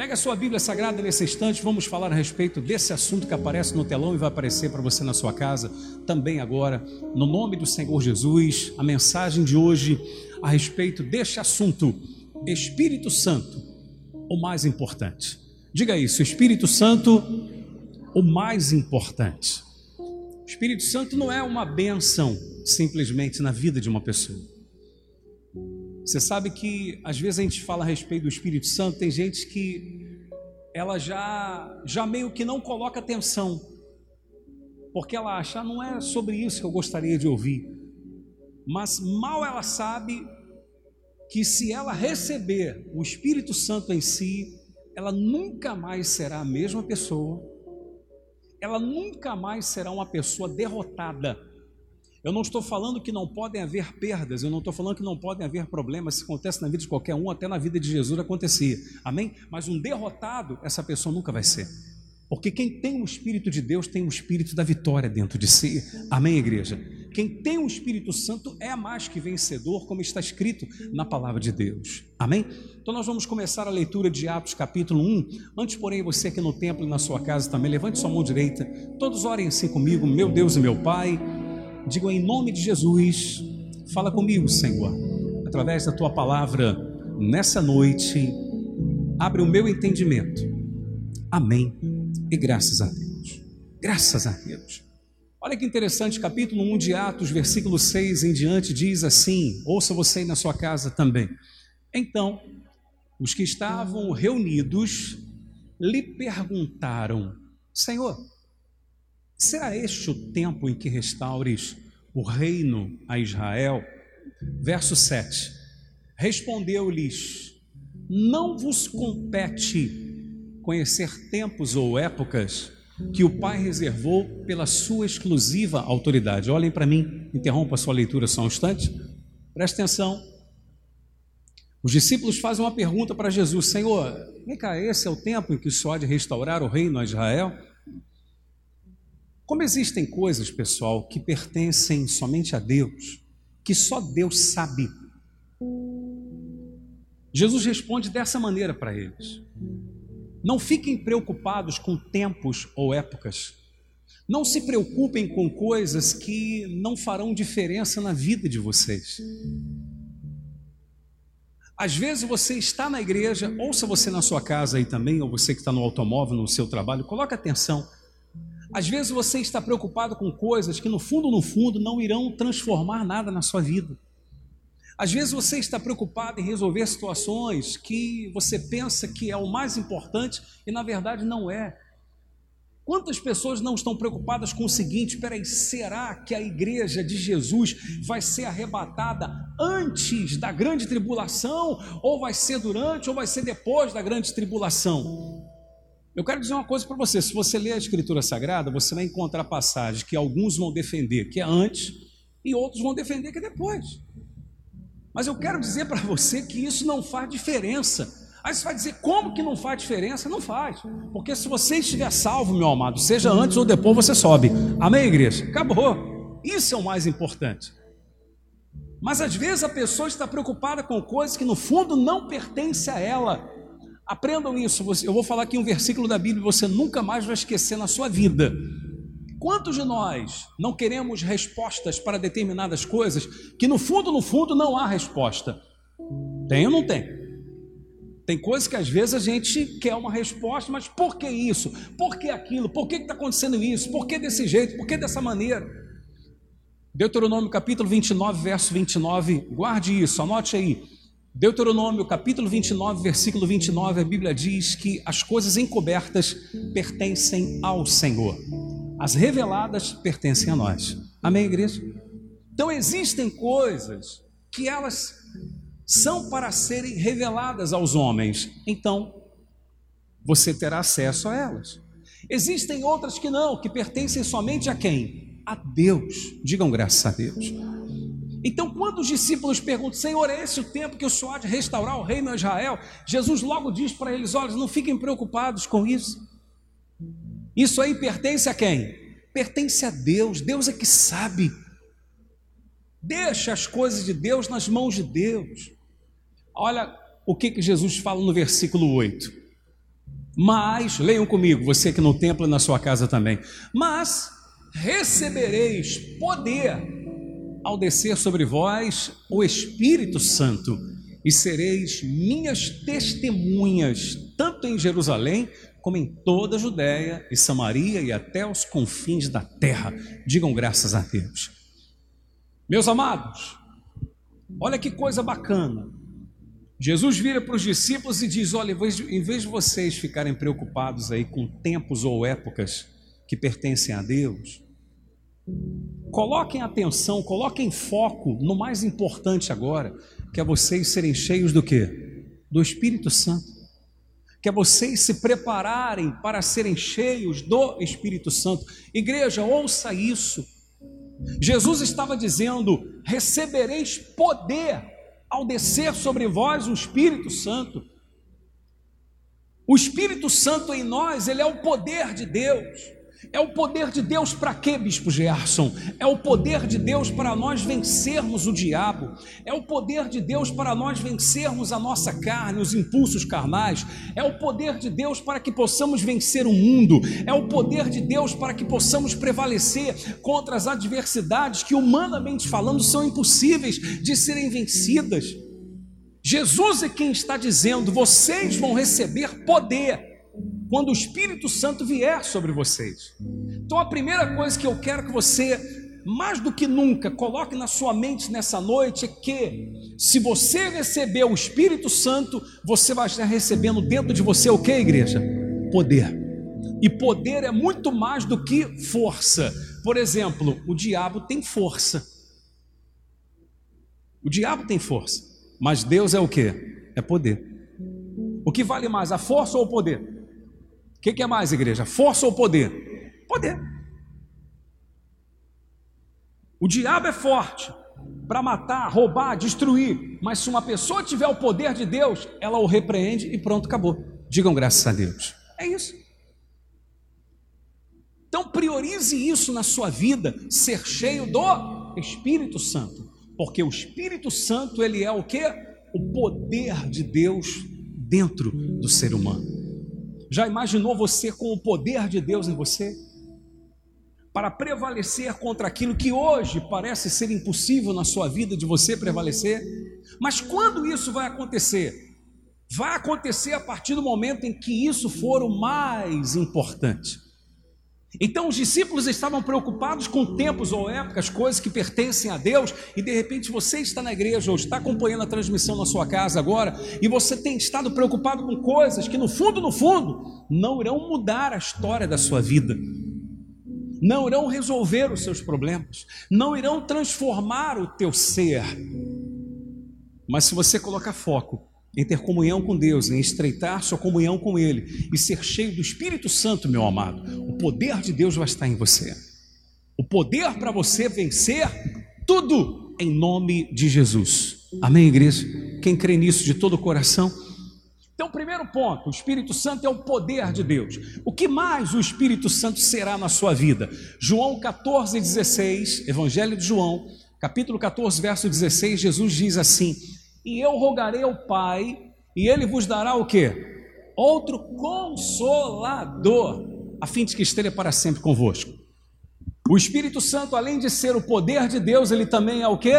Pega a sua Bíblia Sagrada nesse instante, vamos falar a respeito desse assunto que aparece no telão e vai aparecer para você na sua casa também agora, no nome do Senhor Jesus. A mensagem de hoje a respeito deste assunto, Espírito Santo, o mais importante. Diga isso, Espírito Santo, o mais importante. Espírito Santo não é uma benção simplesmente na vida de uma pessoa. Você sabe que às vezes a gente fala a respeito do Espírito Santo, tem gente que ela já já meio que não coloca atenção, porque ela acha, ah, não é sobre isso que eu gostaria de ouvir. Mas mal ela sabe que se ela receber o Espírito Santo em si, ela nunca mais será a mesma pessoa. Ela nunca mais será uma pessoa derrotada eu não estou falando que não podem haver perdas, eu não estou falando que não podem haver problemas, se acontece na vida de qualquer um, até na vida de Jesus acontecia, amém? Mas um derrotado, essa pessoa nunca vai ser, porque quem tem o Espírito de Deus tem o Espírito da vitória dentro de si, amém, igreja? Quem tem o Espírito Santo é mais que vencedor, como está escrito na palavra de Deus, amém? Então nós vamos começar a leitura de Atos capítulo 1. Antes, porém, você aqui no templo e na sua casa também, levante sua mão direita, todos orem assim comigo, meu Deus e meu Pai. Digo em nome de Jesus, fala comigo, Senhor, através da tua palavra nessa noite, abre o meu entendimento. Amém. E graças a Deus. Graças a Deus. Olha que interessante, capítulo 1 de Atos, versículo 6 em diante, diz assim: ouça você aí na sua casa também. Então, os que estavam reunidos lhe perguntaram: Senhor, Será este o tempo em que restaures o reino a Israel? Verso 7. Respondeu-lhes: Não vos compete conhecer tempos ou épocas que o Pai reservou pela sua exclusiva autoridade. Olhem para mim, interrompa a sua leitura só um instante. Preste atenção. Os discípulos fazem uma pergunta para Jesus: Senhor, vem cá, esse é o tempo em que Senhor há de restaurar o reino a Israel? Como existem coisas, pessoal, que pertencem somente a Deus, que só Deus sabe. Jesus responde dessa maneira para eles: Não fiquem preocupados com tempos ou épocas. Não se preocupem com coisas que não farão diferença na vida de vocês. Às vezes você está na igreja, ouça você na sua casa aí também, ou você que está no automóvel, no seu trabalho, coloque atenção. Às vezes você está preocupado com coisas que no fundo, no fundo, não irão transformar nada na sua vida. Às vezes você está preocupado em resolver situações que você pensa que é o mais importante e na verdade não é. Quantas pessoas não estão preocupadas com o seguinte: peraí, será que a igreja de Jesus vai ser arrebatada antes da grande tribulação? Ou vai ser durante, ou vai ser depois da grande tribulação? Eu quero dizer uma coisa para você: se você ler a Escritura Sagrada, você vai encontrar passagens que alguns vão defender que é antes e outros vão defender que é depois. Mas eu quero dizer para você que isso não faz diferença. Aí você vai dizer, como que não faz diferença? Não faz. Porque se você estiver salvo, meu amado, seja antes ou depois, você sobe. Amém, igreja? Acabou. Isso é o mais importante. Mas às vezes a pessoa está preocupada com coisas que no fundo não pertencem a ela. Aprendam isso. Eu vou falar aqui um versículo da Bíblia, você nunca mais vai esquecer na sua vida. Quantos de nós não queremos respostas para determinadas coisas que no fundo, no fundo, não há resposta? Tem ou não tem? Tem coisas que às vezes a gente quer uma resposta, mas por que isso? Por que aquilo? Por que está acontecendo isso? Por que desse jeito? Por que dessa maneira? Deuteronômio capítulo 29, verso 29, guarde isso, anote aí. Deuteronômio capítulo 29, versículo 29, a Bíblia diz que as coisas encobertas pertencem ao Senhor, as reveladas pertencem a nós. Amém, igreja? Então existem coisas que elas são para serem reveladas aos homens, então você terá acesso a elas. Existem outras que não, que pertencem somente a quem? A Deus. Digam graças a Deus. Então, quando os discípulos perguntam, Senhor, é esse o tempo que o Senhor há de restaurar o reino a Israel? Jesus logo diz para eles: olha, não fiquem preocupados com isso. Isso aí pertence a quem? Pertence a Deus, Deus é que sabe. Deixa as coisas de Deus nas mãos de Deus. Olha o que, que Jesus fala no versículo 8: Mas, leiam comigo, você que no templo e na sua casa também. Mas recebereis poder ao descer sobre vós o Espírito Santo, e sereis minhas testemunhas, tanto em Jerusalém como em toda a Judéia e Samaria e até os confins da terra. Digam graças a Deus. Meus amados, olha que coisa bacana. Jesus vira para os discípulos e diz: Olha, em vez de vocês ficarem preocupados aí com tempos ou épocas que pertencem a Deus, coloquem atenção, coloquem foco no mais importante agora, que é vocês serem cheios do que? Do Espírito Santo. Que é vocês se prepararem para serem cheios do Espírito Santo. Igreja, ouça isso. Jesus estava dizendo: recebereis poder ao descer sobre vós o Espírito Santo. O Espírito Santo em nós, ele é o poder de Deus. É o poder de Deus para quê, Bispo Gerson? É o poder de Deus para nós vencermos o diabo. É o poder de Deus para nós vencermos a nossa carne, os impulsos carnais. É o poder de Deus para que possamos vencer o mundo. É o poder de Deus para que possamos prevalecer contra as adversidades que, humanamente falando, são impossíveis de serem vencidas. Jesus é quem está dizendo: vocês vão receber poder quando o Espírito Santo vier sobre vocês. Então a primeira coisa que eu quero que você, mais do que nunca, coloque na sua mente nessa noite é que, se você receber o Espírito Santo, você vai estar recebendo dentro de você o que, igreja? Poder. E poder é muito mais do que força. Por exemplo, o diabo tem força. O diabo tem força, mas Deus é o que? É poder. O que vale mais, a força ou o poder? O que, que é mais, igreja? Força ou poder? Poder. O diabo é forte para matar, roubar, destruir, mas se uma pessoa tiver o poder de Deus, ela o repreende e pronto, acabou. Digam graças a Deus. É isso. Então priorize isso na sua vida, ser cheio do Espírito Santo, porque o Espírito Santo ele é o que? O poder de Deus dentro do ser humano. Já imaginou você com o poder de Deus em você? Para prevalecer contra aquilo que hoje parece ser impossível na sua vida de você prevalecer? Mas quando isso vai acontecer? Vai acontecer a partir do momento em que isso for o mais importante. Então os discípulos estavam preocupados com tempos ou épocas, coisas que pertencem a Deus, e de repente você está na igreja ou está acompanhando a transmissão na sua casa agora, e você tem estado preocupado com coisas que no fundo, no fundo, não irão mudar a história da sua vida. Não irão resolver os seus problemas, não irão transformar o teu ser. Mas se você colocar foco em ter comunhão com Deus, em estreitar sua comunhão com Ele e ser cheio do Espírito Santo, meu amado, o poder de Deus vai estar em você. O poder para você vencer tudo em nome de Jesus. Amém, igreja? Quem crê nisso de todo o coração? Então, primeiro ponto, o Espírito Santo é o poder de Deus. O que mais o Espírito Santo será na sua vida? João 14, 16, Evangelho de João, capítulo 14, verso 16, Jesus diz assim: e eu rogarei ao Pai, e ele vos dará o que? Outro consolador, a fim de que esteja para sempre convosco. O Espírito Santo, além de ser o poder de Deus, ele também é o que?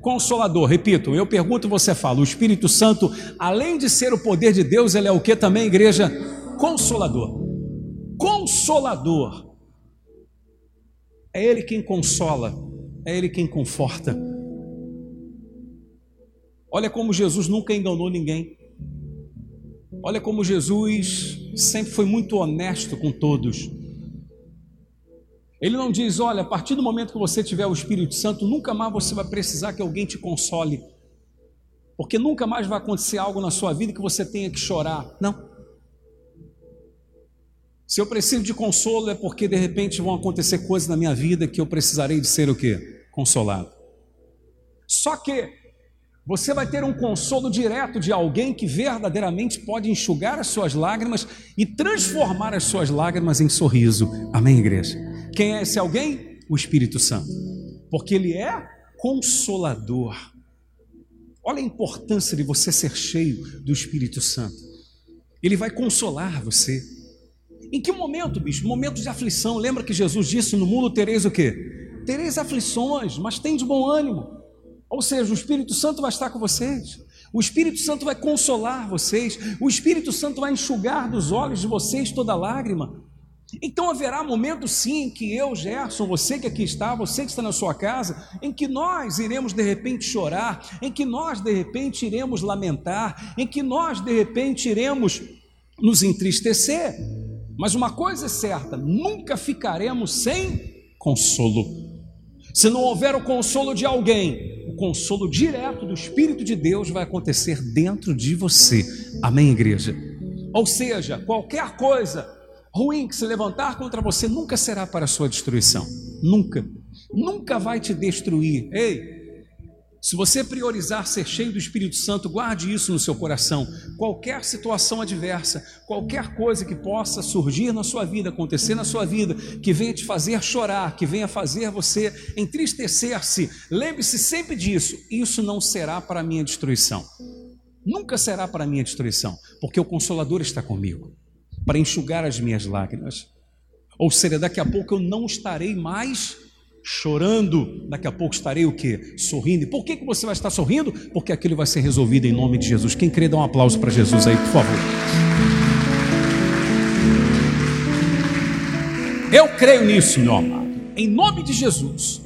Consolador. Repito, eu pergunto, você fala. O Espírito Santo, além de ser o poder de Deus, ele é o que também, igreja? Consolador. Consolador. É ele quem consola, é ele quem conforta. Olha como Jesus nunca enganou ninguém. Olha como Jesus sempre foi muito honesto com todos. Ele não diz: olha, a partir do momento que você tiver o Espírito Santo, nunca mais você vai precisar que alguém te console. Porque nunca mais vai acontecer algo na sua vida que você tenha que chorar. Não. Se eu preciso de consolo é porque de repente vão acontecer coisas na minha vida que eu precisarei de ser o quê? Consolado. Só que você vai ter um consolo direto de alguém que verdadeiramente pode enxugar as suas lágrimas e transformar as suas lágrimas em sorriso. Amém, igreja? Quem é esse alguém? O Espírito Santo. Porque ele é consolador. Olha a importância de você ser cheio do Espírito Santo. Ele vai consolar você. Em que momento, bicho? Momento de aflição. Lembra que Jesus disse: No mundo tereis o quê? Tereis aflições, mas tem de bom ânimo. Ou seja, o Espírito Santo vai estar com vocês. O Espírito Santo vai consolar vocês. O Espírito Santo vai enxugar dos olhos de vocês toda lágrima. Então haverá momento sim em que eu, Gerson, você que aqui está, você que está na sua casa, em que nós iremos de repente chorar, em que nós de repente iremos lamentar, em que nós de repente iremos nos entristecer. Mas uma coisa é certa: nunca ficaremos sem consolo. Se não houver o consolo de alguém, consolo direto do Espírito de Deus vai acontecer dentro de você. Amém, igreja? Ou seja, qualquer coisa ruim que se levantar contra você nunca será para sua destruição. Nunca. Nunca vai te destruir. Ei, se você priorizar ser cheio do Espírito Santo, guarde isso no seu coração. Qualquer situação adversa, qualquer coisa que possa surgir na sua vida, acontecer na sua vida, que venha te fazer chorar, que venha fazer você entristecer-se, lembre-se sempre disso. Isso não será para minha destruição. Nunca será para minha destruição, porque o Consolador está comigo para enxugar as minhas lágrimas. Ou seja, daqui a pouco eu não estarei mais chorando, daqui a pouco estarei o quê? Sorrindo. E por que, que você vai estar sorrindo? Porque aquilo vai ser resolvido em nome de Jesus. Quem crê, dá um aplauso para Jesus aí, por favor. Eu creio nisso, meu amado, em nome de Jesus.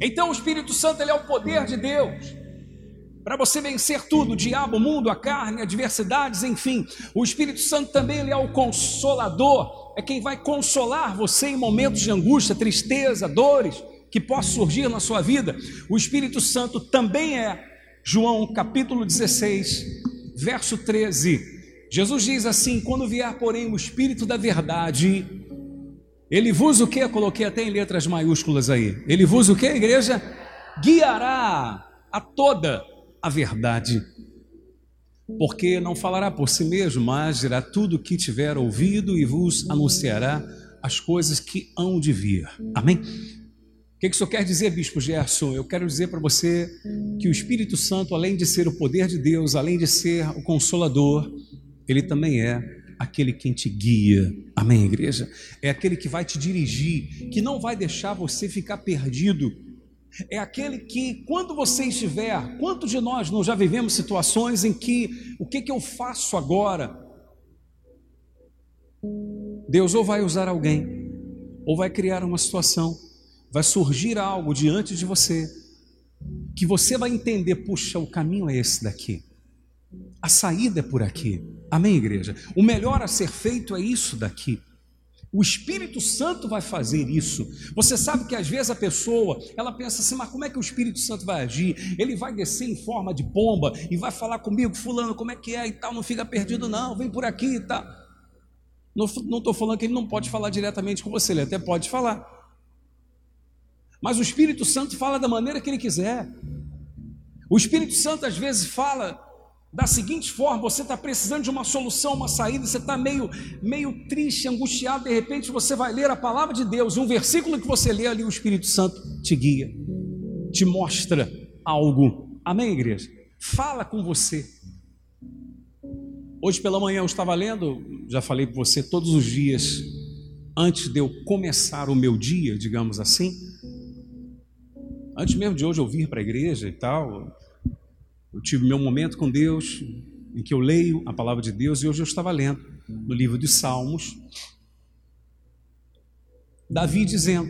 Então o Espírito Santo ele é o poder de Deus para você vencer tudo, o diabo, o mundo, a carne, adversidades, enfim. O Espírito Santo também ele é o consolador, é quem vai consolar você em momentos de angústia, tristeza, dores que possam surgir na sua vida. O Espírito Santo também é, João capítulo 16, verso 13. Jesus diz assim: Quando vier, porém, o Espírito da verdade, ele vos o que? Coloquei até em letras maiúsculas aí. Ele vos o que, igreja? Guiará a toda a verdade. Porque não falará por si mesmo, mas dirá tudo o que tiver ouvido e vos anunciará as coisas que hão de vir. Amém? O que isso quer dizer, Bispo Gerson? Eu quero dizer para você que o Espírito Santo, além de ser o poder de Deus, além de ser o consolador, ele também é aquele quem te guia. Amém, igreja? É aquele que vai te dirigir, que não vai deixar você ficar perdido é aquele que, quando você estiver, quantos de nós não já vivemos situações em que o que, que eu faço agora? Deus ou vai usar alguém, ou vai criar uma situação, vai surgir algo diante de você, que você vai entender: puxa, o caminho é esse daqui, a saída é por aqui. Amém, igreja? O melhor a ser feito é isso daqui. O Espírito Santo vai fazer isso. Você sabe que às vezes a pessoa, ela pensa assim, mas como é que o Espírito Santo vai agir? Ele vai descer em forma de pomba e vai falar comigo, fulano, como é que é e tal, não fica perdido não, vem por aqui e tal. Não estou falando que ele não pode falar diretamente com você, ele até pode falar. Mas o Espírito Santo fala da maneira que ele quiser. O Espírito Santo às vezes fala da seguinte forma: você está precisando de uma solução, uma saída, você está meio, meio triste, angustiado, de repente você vai ler a palavra de Deus, e um versículo que você lê ali, o Espírito Santo te guia, te mostra algo. Amém, igreja? Fala com você. Hoje pela manhã eu estava lendo, já falei para você todos os dias, antes de eu começar o meu dia, digamos assim, antes mesmo de hoje eu vir para a igreja e tal, eu tive meu momento com Deus, em que eu leio a palavra de Deus, e hoje eu estava lendo no livro dos Salmos, Davi dizendo: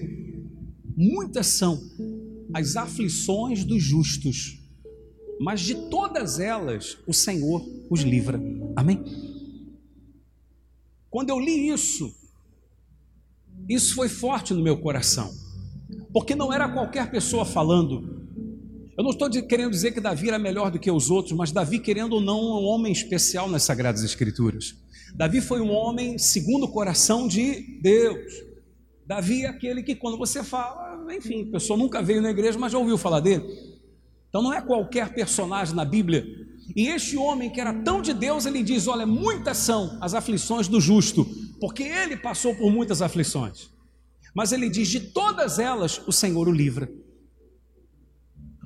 Muitas são as aflições dos justos, mas de todas elas o Senhor os livra. Amém? Quando eu li isso, isso foi forte no meu coração, porque não era qualquer pessoa falando, eu não estou querendo dizer que Davi era melhor do que os outros, mas Davi, querendo ou não, é um homem especial nas Sagradas Escrituras. Davi foi um homem segundo o coração de Deus. Davi é aquele que, quando você fala, enfim, a pessoa nunca veio na igreja, mas já ouviu falar dele. Então não é qualquer personagem na Bíblia. E este homem que era tão de Deus, ele diz: Olha, muitas são as aflições do justo, porque ele passou por muitas aflições. Mas ele diz: De todas elas o Senhor o livra.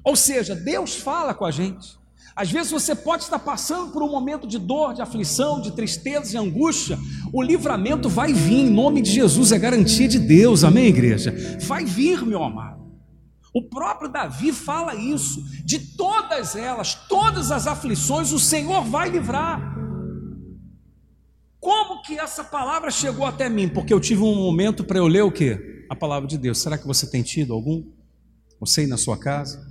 Ou seja, Deus fala com a gente. Às vezes você pode estar passando por um momento de dor, de aflição, de tristeza, de angústia. O livramento vai vir, em nome de Jesus, é garantia de Deus, amém, igreja? Vai vir, meu amado. O próprio Davi fala isso, de todas elas, todas as aflições, o Senhor vai livrar. Como que essa palavra chegou até mim? Porque eu tive um momento para eu ler o quê? A palavra de Deus. Será que você tem tido algum? Você aí na sua casa?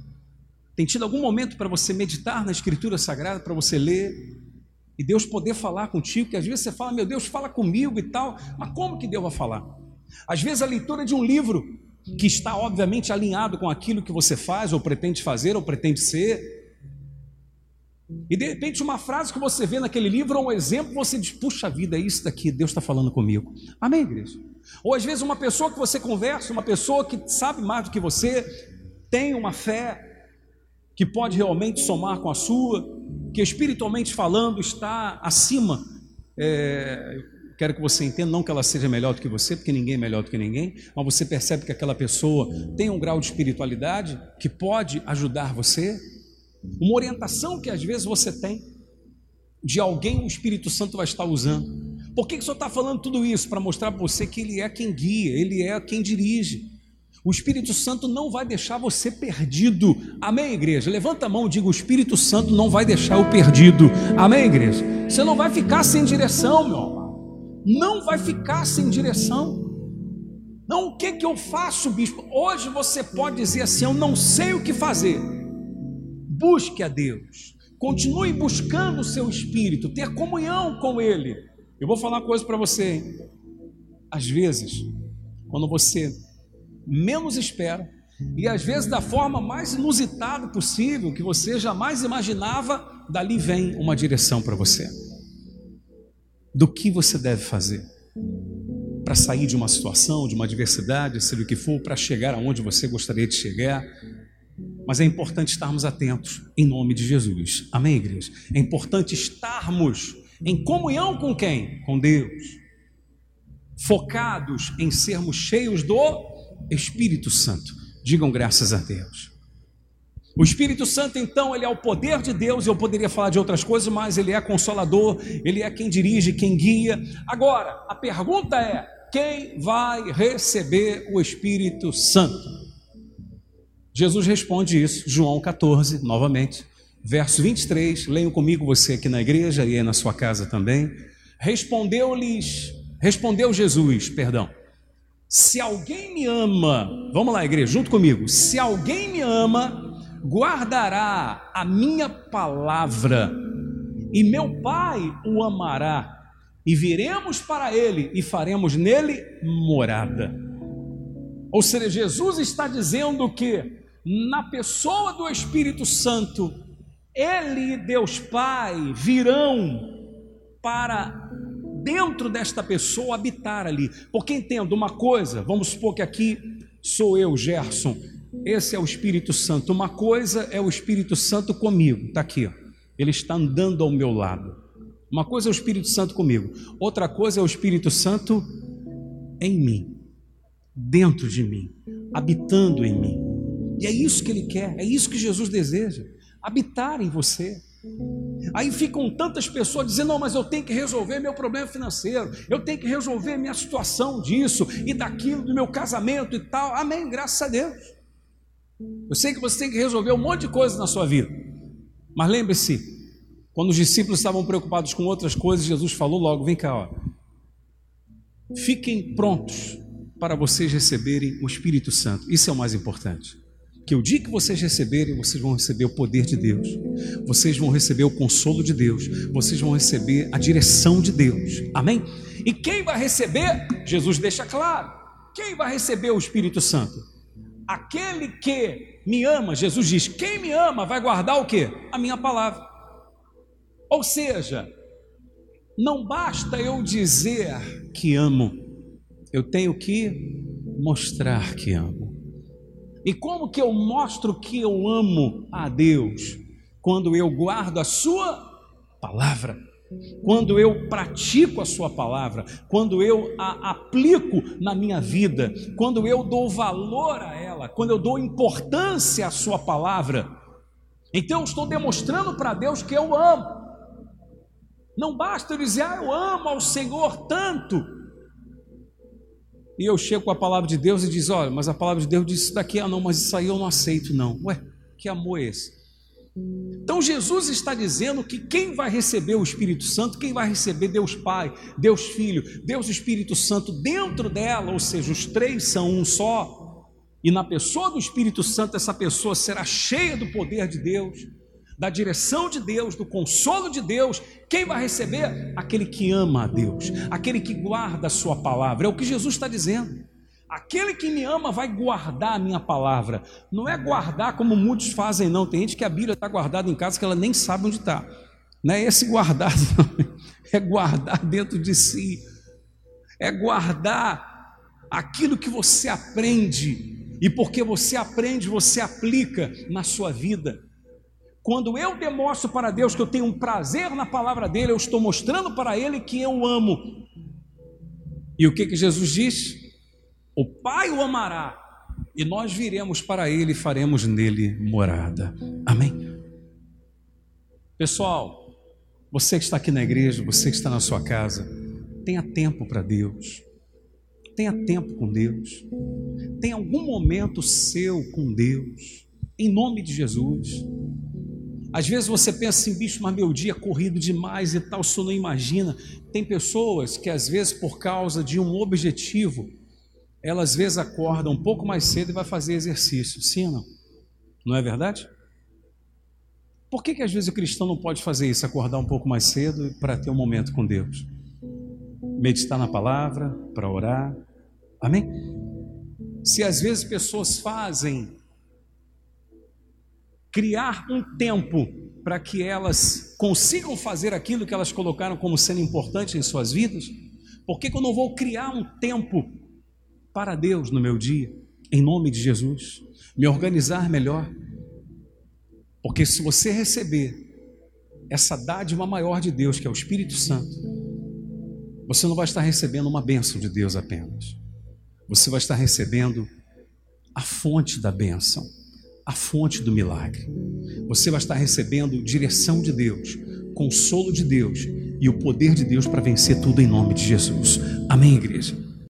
Tem tido algum momento para você meditar na Escritura Sagrada, para você ler? E Deus poder falar contigo, que às vezes você fala, meu Deus, fala comigo e tal, mas como que Deus vai falar? Às vezes a leitura de um livro que está obviamente alinhado com aquilo que você faz, ou pretende fazer, ou pretende ser, e de repente uma frase que você vê naquele livro, ou um exemplo, você diz, puxa vida, é isso daqui, Deus está falando comigo. Amém, igreja? Ou às vezes uma pessoa que você conversa, uma pessoa que sabe mais do que você, tem uma fé que pode realmente somar com a sua, que espiritualmente falando está acima. É, quero que você entenda, não que ela seja melhor do que você, porque ninguém é melhor do que ninguém, mas você percebe que aquela pessoa tem um grau de espiritualidade que pode ajudar você uma orientação que às vezes você tem de alguém o Espírito Santo vai estar usando. Por que, que o Senhor está falando tudo isso? Para mostrar para você que Ele é quem guia, Ele é quem dirige. O Espírito Santo não vai deixar você perdido. Amém, igreja? Levanta a mão e diga: O Espírito Santo não vai deixar o perdido. Amém, igreja? Você não vai ficar sem direção, meu amado. Não vai ficar sem direção. Não, o que, que eu faço, bispo? Hoje você pode dizer assim: Eu não sei o que fazer busque a Deus, continue buscando o seu espírito, ter comunhão com Ele. Eu vou falar uma coisa para você, hein? às vezes, quando você menos espera, e às vezes da forma mais inusitada possível, que você jamais imaginava, dali vem uma direção para você. Do que você deve fazer para sair de uma situação, de uma adversidade, seja o que for, para chegar aonde você gostaria de chegar. Mas é importante estarmos atentos em nome de Jesus. Amém, igreja? É importante estarmos em comunhão com quem? Com Deus. Focados em sermos cheios do Espírito Santo. Digam graças a Deus. O Espírito Santo, então, ele é o poder de Deus. Eu poderia falar de outras coisas, mas ele é consolador, ele é quem dirige, quem guia. Agora, a pergunta é: quem vai receber o Espírito Santo? Jesus responde isso, João 14, novamente, verso 23. Leiam comigo você aqui na igreja e aí na sua casa também. Respondeu-lhes, respondeu Jesus, perdão. Se alguém me ama, vamos lá, igreja, junto comigo. Se alguém me ama, guardará a minha palavra, e meu Pai o amará, e viremos para ele e faremos nele morada. Ou seja, Jesus está dizendo que na pessoa do Espírito Santo, Ele e Deus Pai virão para dentro desta pessoa habitar ali. Porque entendo uma coisa, vamos supor que aqui sou eu, Gerson, esse é o Espírito Santo. Uma coisa é o Espírito Santo comigo, está aqui, ele está andando ao meu lado. Uma coisa é o Espírito Santo comigo, outra coisa é o Espírito Santo em mim, dentro de mim, habitando em mim. E é isso que ele quer, é isso que Jesus deseja: habitar em você. Aí ficam tantas pessoas dizendo: não, mas eu tenho que resolver meu problema financeiro, eu tenho que resolver minha situação disso e daquilo, do meu casamento e tal. Amém, graças a Deus. Eu sei que você tem que resolver um monte de coisas na sua vida, mas lembre-se, quando os discípulos estavam preocupados com outras coisas, Jesus falou logo: vem cá, ó. fiquem prontos para vocês receberem o Espírito Santo, isso é o mais importante que o dia que vocês receberem, vocês vão receber o poder de Deus, vocês vão receber o consolo de Deus, vocês vão receber a direção de Deus, amém? E quem vai receber? Jesus deixa claro: quem vai receber o Espírito Santo? Aquele que me ama, Jesus diz: quem me ama vai guardar o que? A minha palavra. Ou seja, não basta eu dizer que amo, eu tenho que mostrar que amo. E como que eu mostro que eu amo a Deus? Quando eu guardo a Sua palavra, quando eu pratico a Sua palavra, quando eu a aplico na minha vida, quando eu dou valor a ela, quando eu dou importância à Sua palavra. Então eu estou demonstrando para Deus que eu amo. Não basta eu dizer, ah, eu amo ao Senhor tanto. E eu chego com a palavra de Deus e diz, olha, mas a palavra de Deus diz isso daqui, ah não, mas isso aí eu não aceito não. Ué, que amor é esse? Então Jesus está dizendo que quem vai receber o Espírito Santo, quem vai receber Deus Pai, Deus Filho, Deus Espírito Santo dentro dela, ou seja, os três são um só, e na pessoa do Espírito Santo, essa pessoa será cheia do poder de Deus, da direção de Deus, do consolo de Deus. Quem vai receber? Aquele que ama a Deus, aquele que guarda a sua palavra. É o que Jesus está dizendo. Aquele que me ama vai guardar a minha palavra. Não é guardar como muitos fazem, não. Tem gente que a Bíblia está guardada em casa que ela nem sabe onde está. Não é esse guardar, não. É guardar dentro de si. É guardar aquilo que você aprende. E porque você aprende, você aplica na sua vida. Quando eu demonstro para Deus que eu tenho um prazer na palavra dele, eu estou mostrando para ele que eu amo. E o que, que Jesus diz? O Pai o amará e nós viremos para ele e faremos nele morada. Amém. Pessoal, você que está aqui na igreja, você que está na sua casa, tenha tempo para Deus. Tenha tempo com Deus. Tenha algum momento seu com Deus. Em nome de Jesus. Às vezes você pensa assim, bicho, mas meu dia é corrido demais e tal, você não imagina. Tem pessoas que às vezes por causa de um objetivo, ela às vezes acorda um pouco mais cedo e vai fazer exercício. Sim ou não? Não é verdade? Por que, que às vezes o cristão não pode fazer isso, acordar um pouco mais cedo para ter um momento com Deus? Meditar na palavra, para orar. Amém? Se às vezes pessoas fazem criar um tempo para que elas consigam fazer aquilo que elas colocaram como sendo importante em suas vidas, por que, que eu não vou criar um tempo para Deus no meu dia, em nome de Jesus, me organizar melhor. Porque se você receber essa dádiva maior de Deus, que é o Espírito Santo, você não vai estar recebendo uma bênção de Deus apenas. Você vai estar recebendo a fonte da bênção, a fonte do milagre. Você vai estar recebendo direção de Deus, consolo de Deus e o poder de Deus para vencer tudo em nome de Jesus. Amém, igreja?